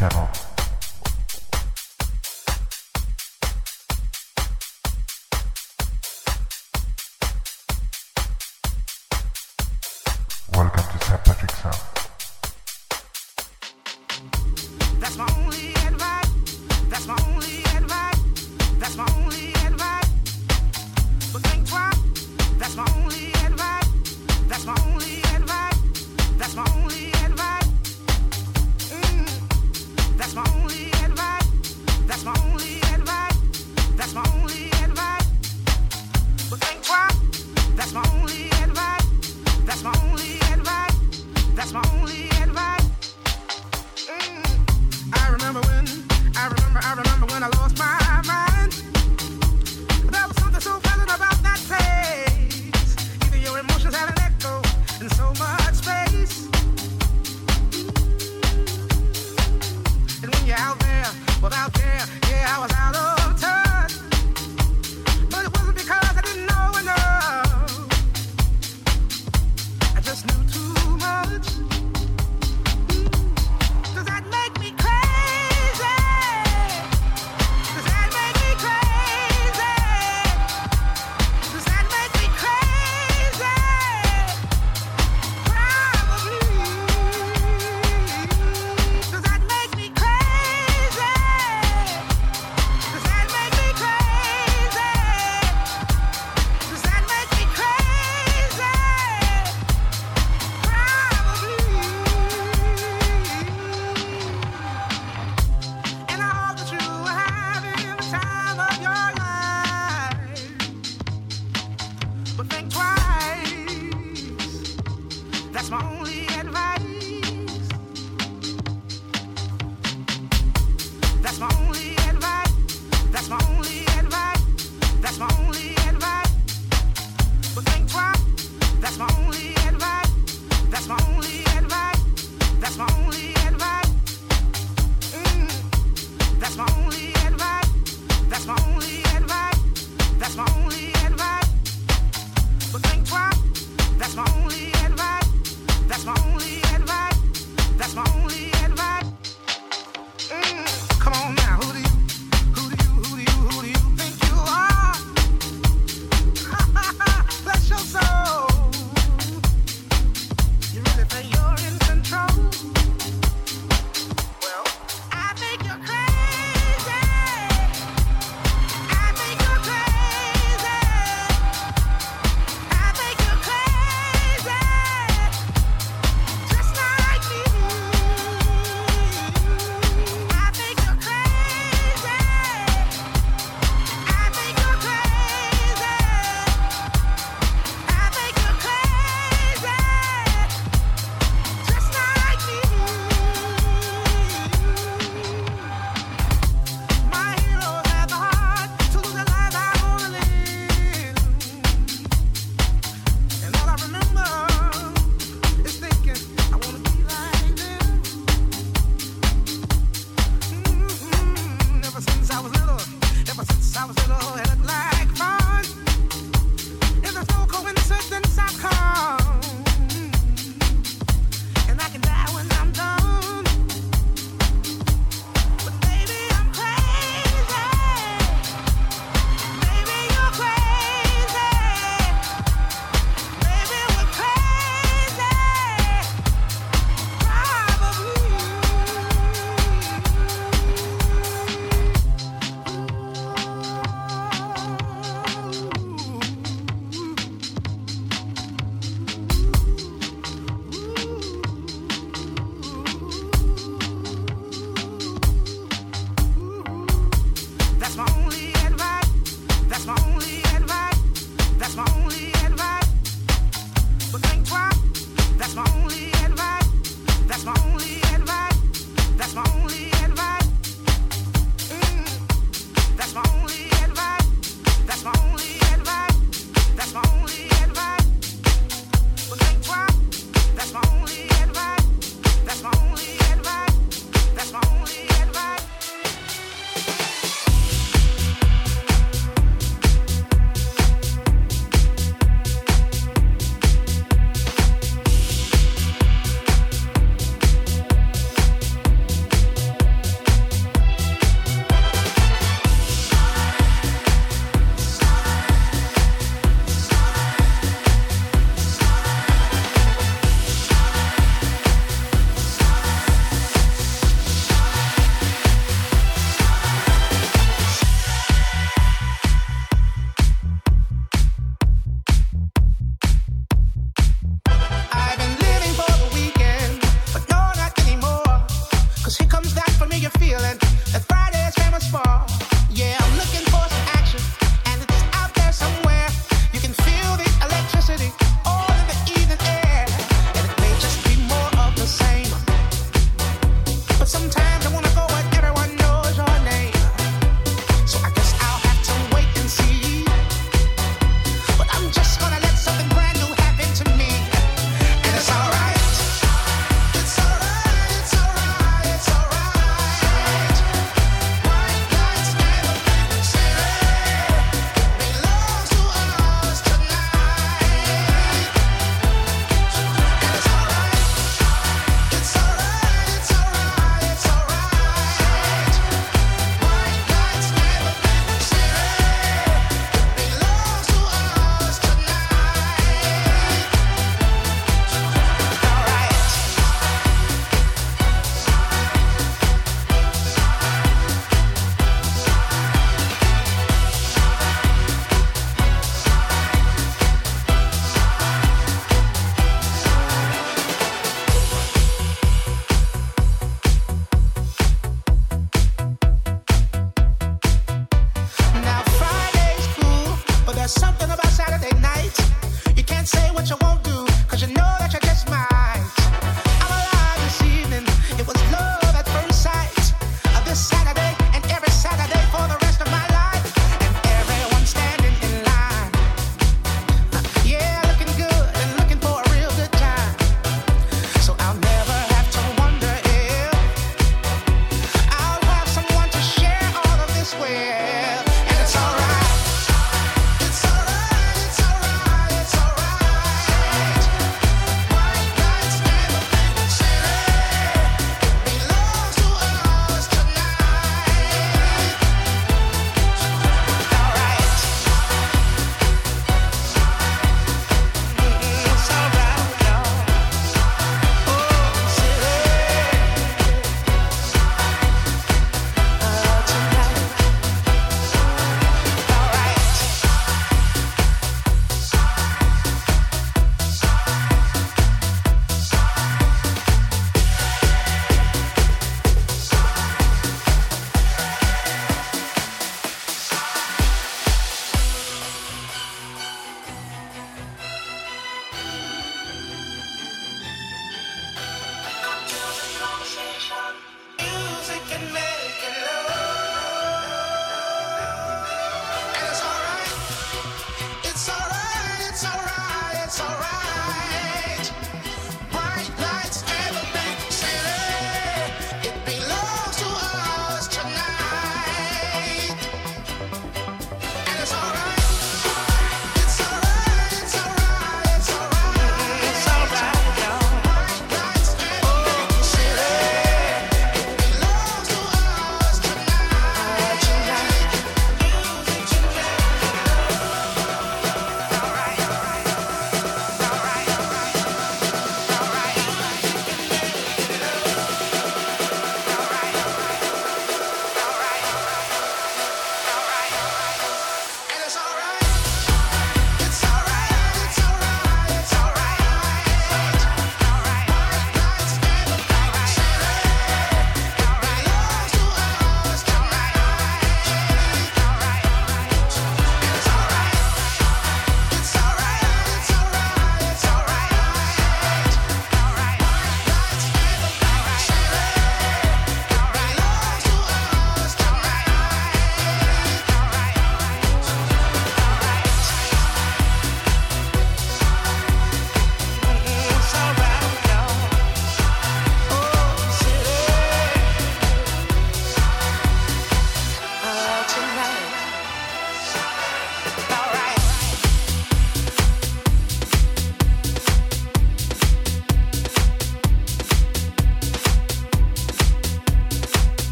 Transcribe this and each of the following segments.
Channel.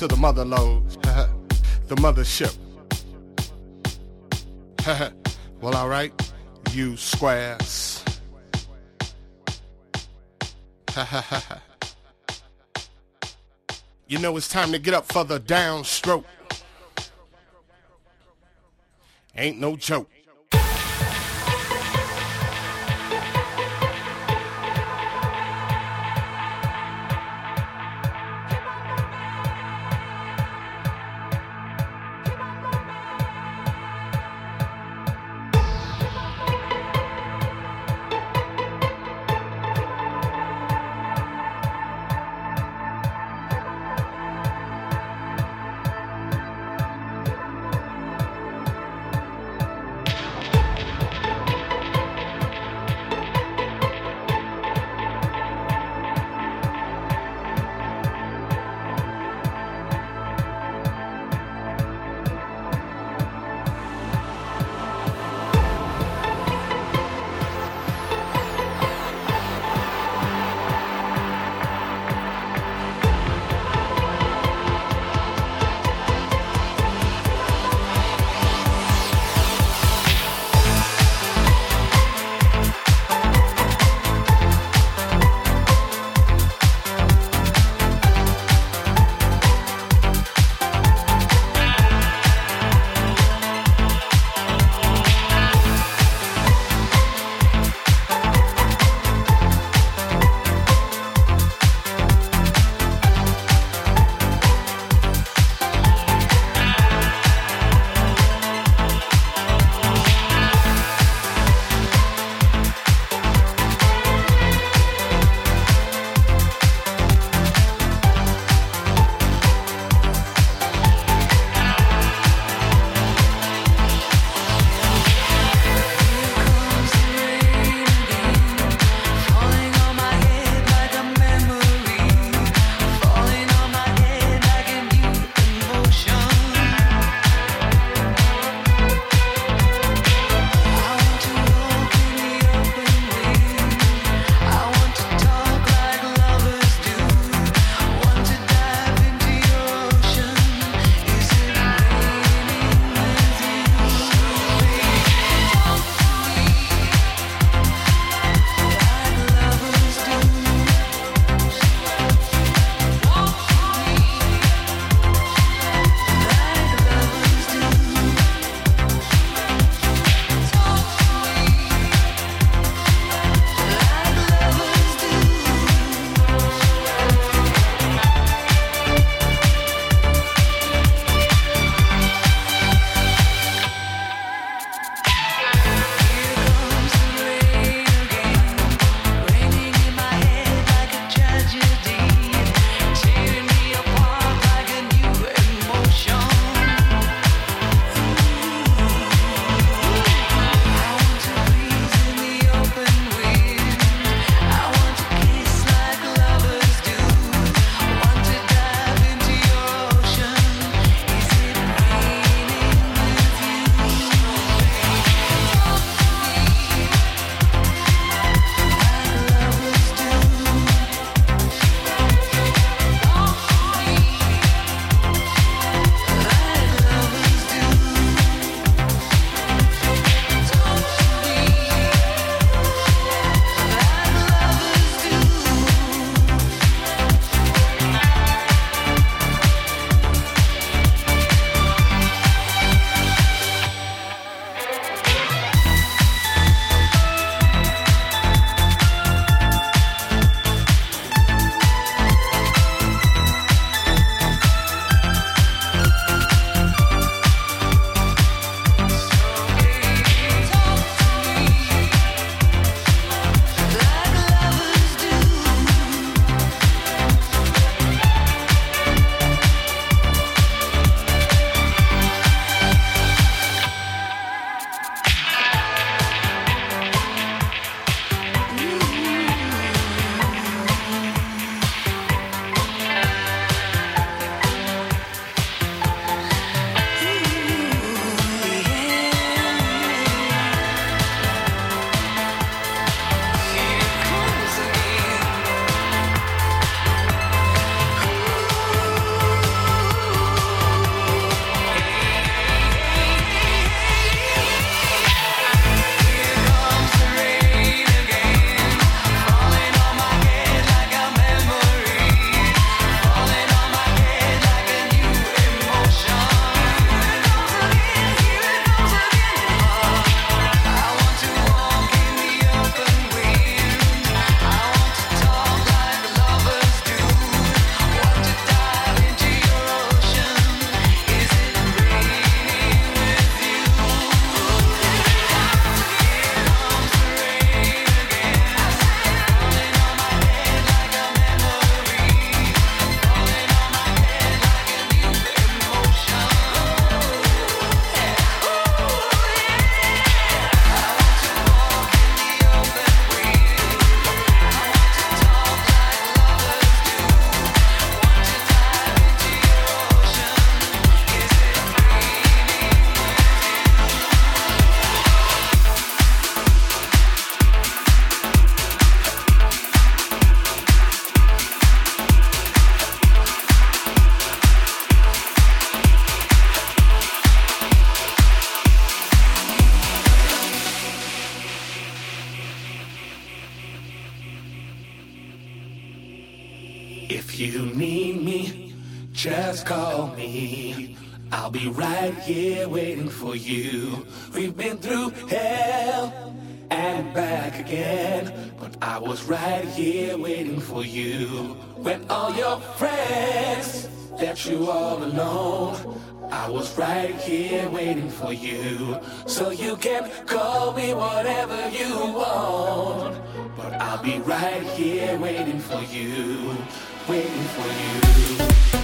To the mother load. the mothership. well, alright, you squares. you know it's time to get up for the downstroke. Ain't no joke. Waiting for you. So you can call me whatever you want, but I'll be right here waiting for you, waiting for you.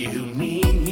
you need me.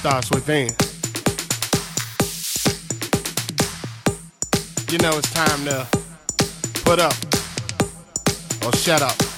starts within. You know it's time to put up or shut up.